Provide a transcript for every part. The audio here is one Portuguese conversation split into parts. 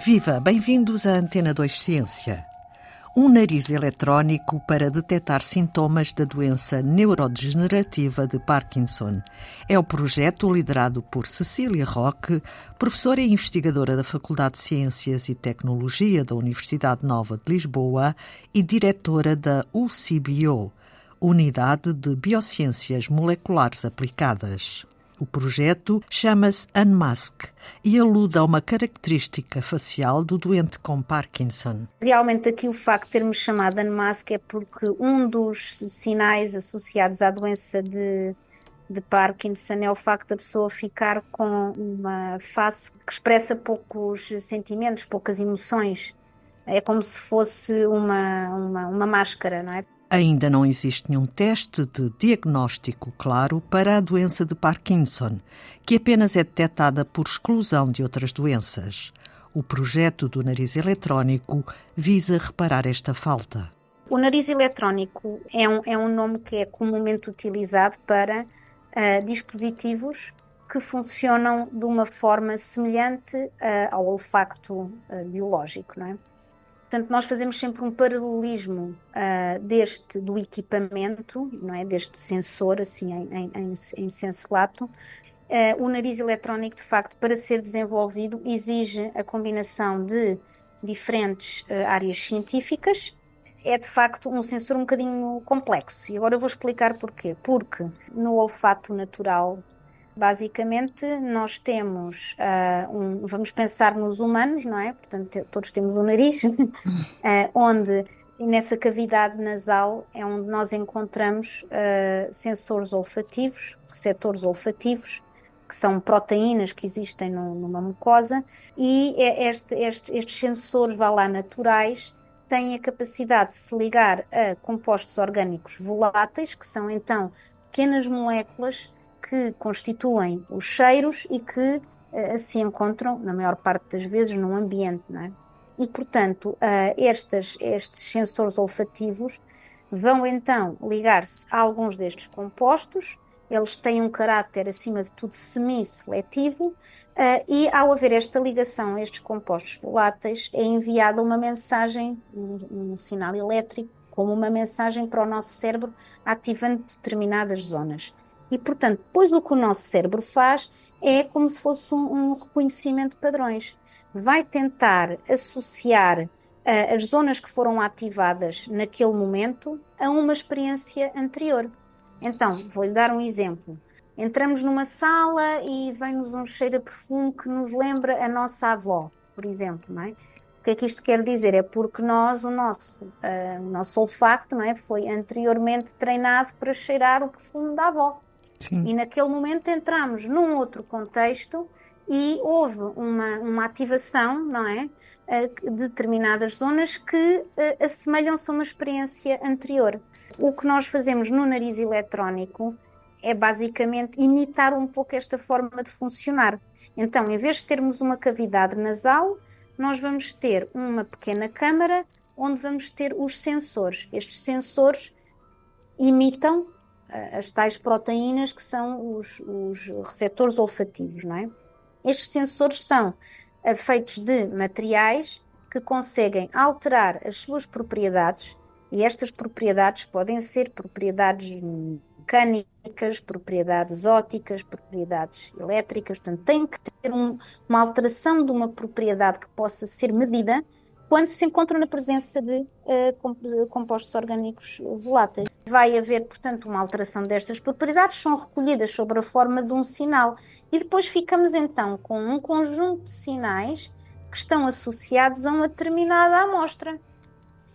Viva, bem-vindos à Antena 2 Ciência. Um nariz eletrónico para detectar sintomas da doença neurodegenerativa de Parkinson. É o projeto liderado por Cecília Roque, professora e investigadora da Faculdade de Ciências e Tecnologia da Universidade Nova de Lisboa e diretora da UCBO, Unidade de Biociências Moleculares Aplicadas. O projeto chama-se Unmask e alude a uma característica facial do doente com Parkinson. Realmente aqui o facto de termos chamado Unmask é porque um dos sinais associados à doença de, de Parkinson é o facto da pessoa ficar com uma face que expressa poucos sentimentos, poucas emoções. É como se fosse uma, uma, uma máscara, não é? Ainda não existe nenhum teste de diagnóstico claro para a doença de Parkinson, que apenas é detectada por exclusão de outras doenças. O projeto do nariz eletrónico visa reparar esta falta. O nariz eletrónico é um, é um nome que é comumente utilizado para uh, dispositivos que funcionam de uma forma semelhante uh, ao olfacto uh, biológico, não é? Portanto, nós fazemos sempre um paralelismo uh, deste do equipamento, não é, deste sensor assim em, em, em senso lato. Uh, o nariz eletrónico, de facto, para ser desenvolvido, exige a combinação de diferentes uh, áreas científicas. É de facto um sensor um bocadinho complexo. E agora eu vou explicar porquê. Porque no olfato natural Basicamente, nós temos uh, um, vamos pensar nos humanos, não é? Portanto, todos temos um nariz, uh, onde nessa cavidade nasal é onde nós encontramos uh, sensores olfativos, receptores olfativos, que são proteínas que existem no, numa mucosa, e é este, este, estes sensores, vá lá, naturais, têm a capacidade de se ligar a compostos orgânicos voláteis, que são então pequenas moléculas que constituem os cheiros e que uh, se encontram, na maior parte das vezes, num ambiente, não é? E, portanto, uh, estes, estes sensores olfativos vão então ligar-se a alguns destes compostos, eles têm um caráter, acima de tudo, semi-seletivo, uh, e ao haver esta ligação a estes compostos voláteis, é enviada uma mensagem, um, um sinal elétrico, como uma mensagem para o nosso cérebro, ativando determinadas zonas. E, portanto, depois o que o nosso cérebro faz é como se fosse um, um reconhecimento de padrões. Vai tentar associar uh, as zonas que foram ativadas naquele momento a uma experiência anterior. Então, vou-lhe dar um exemplo. Entramos numa sala e vem-nos um cheiro a perfume que nos lembra a nossa avó, por exemplo, não é? O que é que isto quer dizer? É porque nós, o nosso, uh, o nosso olfacto, não é? Foi anteriormente treinado para cheirar o perfume da avó. Sim. E naquele momento entramos num outro contexto e houve uma, uma ativação, não é? De determinadas zonas que uh, assemelham-se a uma experiência anterior. O que nós fazemos no nariz eletrónico é basicamente imitar um pouco esta forma de funcionar. Então, em vez de termos uma cavidade nasal, nós vamos ter uma pequena câmara onde vamos ter os sensores. Estes sensores imitam as tais proteínas que são os, os receptores olfativos, não é? Estes sensores são eh, feitos de materiais que conseguem alterar as suas propriedades e estas propriedades podem ser propriedades mecânicas, propriedades ópticas, propriedades elétricas, portanto tem que ter um, uma alteração de uma propriedade que possa ser medida quando se encontram na presença de uh, compostos orgânicos voláteis. Vai haver, portanto, uma alteração destas propriedades, são recolhidas sob a forma de um sinal. E depois ficamos então com um conjunto de sinais que estão associados a uma determinada amostra.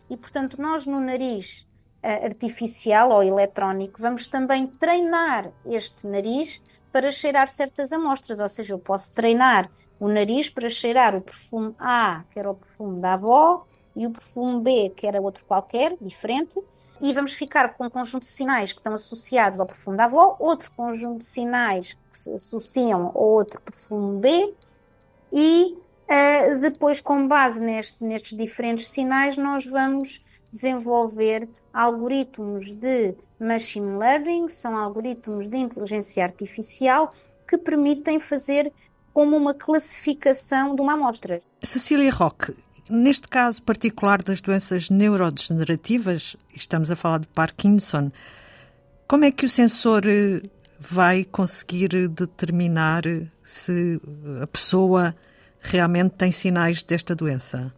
E, portanto, nós no nariz uh, artificial ou eletrónico vamos também treinar este nariz para cheirar certas amostras, ou seja, eu posso treinar o nariz para cheirar o perfume A, que era o perfume da avó, e o perfume B, que era outro qualquer, diferente, e vamos ficar com um conjunto de sinais que estão associados ao perfume da avó, outro conjunto de sinais que se associam ao outro perfume B, e uh, depois, com base neste, nestes diferentes sinais, nós vamos desenvolver algoritmos de machine learning, são algoritmos de inteligência artificial que permitem fazer como uma classificação de uma amostra. Cecília Roque, neste caso particular das doenças neurodegenerativas, estamos a falar de Parkinson, como é que o sensor eh, vai conseguir determinar se a pessoa realmente tem sinais desta doença?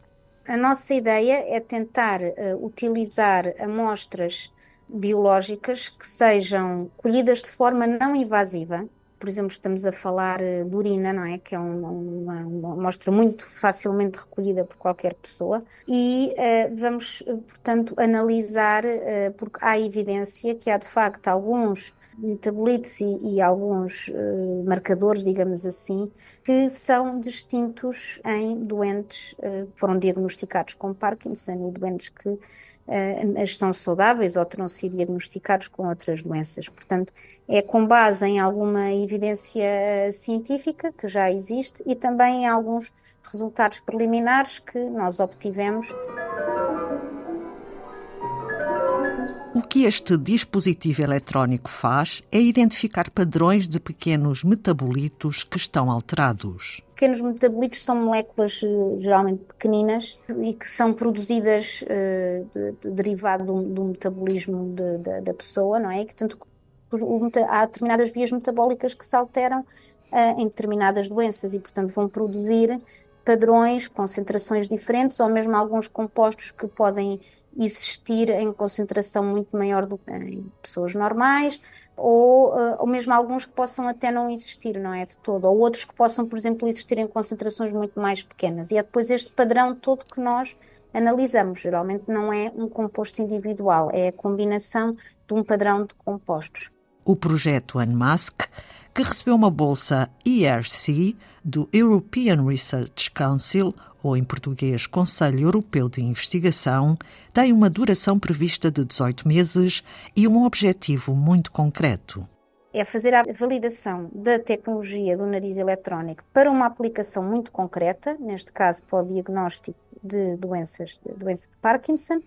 A nossa ideia é tentar uh, utilizar amostras biológicas que sejam colhidas de forma não invasiva. Por exemplo, estamos a falar uh, de urina, não é? Que é uma, uma, uma amostra muito facilmente recolhida por qualquer pessoa. E uh, vamos, portanto, analisar, porque há evidência que há de facto alguns metabolitos e, e alguns uh, marcadores, digamos assim, que são distintos em doentes uh, que foram diagnosticados com Parkinson e doentes que uh, estão saudáveis ou terão sido diagnosticados com outras doenças. Portanto, é com base em alguma evidência científica que já existe e também em alguns resultados preliminares que nós obtivemos que este dispositivo eletrónico faz é identificar padrões de pequenos metabolitos que estão alterados. Pequenos metabolitos são moléculas eh, geralmente pequeninas e que são produzidas uh, de, de, derivado do, metabolismo de, da pessoa, não é? E que, tanto, há determinadas vias metabólicas que se alteram uh, em determinadas doenças e, portanto, vão produzir padrões, concentrações diferentes ou mesmo alguns compostos que podem existir em concentração muito maior do que em pessoas normais, ou, uh, ou mesmo alguns que possam até não existir, não é? De todo, ou outros que possam, por exemplo, existir em concentrações muito mais pequenas. E é depois este padrão todo que nós analisamos. Geralmente não é um composto individual, é a combinação de um padrão de compostos. O projeto Unmask, que recebeu uma bolsa ERC do European Research Council, ou em português Conselho Europeu de Investigação, tem uma duração prevista de 18 meses e um objetivo muito concreto. É fazer a validação da tecnologia do nariz eletrónico para uma aplicação muito concreta, neste caso para o diagnóstico de doenças, de doença de Parkinson,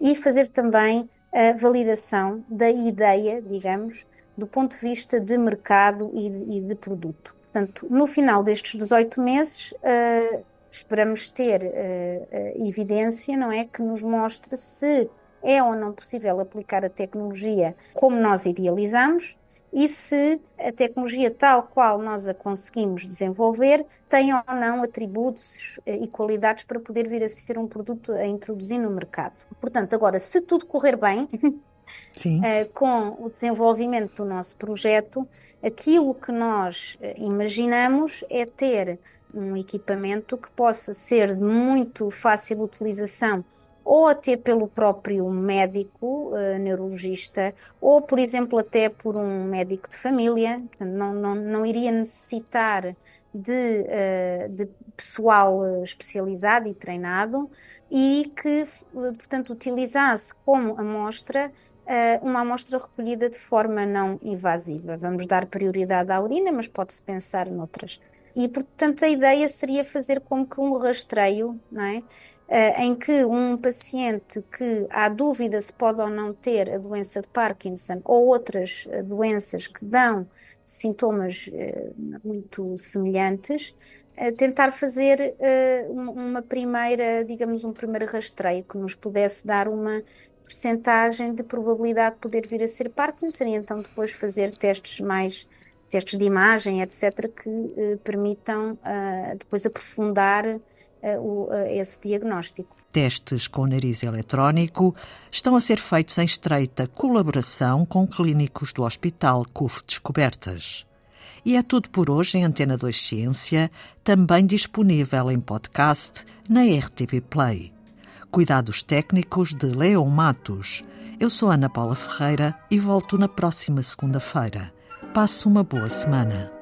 e fazer também a validação da ideia, digamos, do ponto de vista de mercado e de, e de produto. Portanto, no final destes 18 meses, uh, esperamos ter uh, evidência, não é, que nos mostre se é ou não possível aplicar a tecnologia como nós idealizamos e se a tecnologia tal qual nós a conseguimos desenvolver tem ou não atributos e qualidades para poder vir a ser um produto a introduzir no mercado. Portanto, agora, se tudo correr bem, com o desenvolvimento do nosso projeto, aquilo que nós imaginamos é ter um equipamento que possa ser de muito fácil utilização ou até pelo próprio médico uh, neurologista, ou, por exemplo, até por um médico de família, não, não, não iria necessitar de, uh, de pessoal especializado e treinado e que, portanto, utilizasse como amostra uh, uma amostra recolhida de forma não invasiva. Vamos dar prioridade à urina, mas pode-se pensar noutras e, portanto, a ideia seria fazer como que um rastreio, não é? Uh, em que um paciente que há dúvida se pode ou não ter a doença de Parkinson ou outras uh, doenças que dão sintomas uh, muito semelhantes, tentar fazer uma primeira, digamos, um primeiro rastreio que nos pudesse dar uma percentagem de probabilidade de poder vir a ser Parkinson e então depois fazer testes mais testes de imagem, etc., que eh, permitam uh, depois aprofundar uh, esse diagnóstico. Testes com nariz eletrónico estão a ser feitos em estreita colaboração com clínicos do Hospital CUF Descobertas. E é tudo por hoje em Antena 2 Ciência, também disponível em podcast na RTP Play. Cuidados técnicos de Leon Matos. Eu sou Ana Paula Ferreira e volto na próxima segunda-feira. Passe uma boa semana.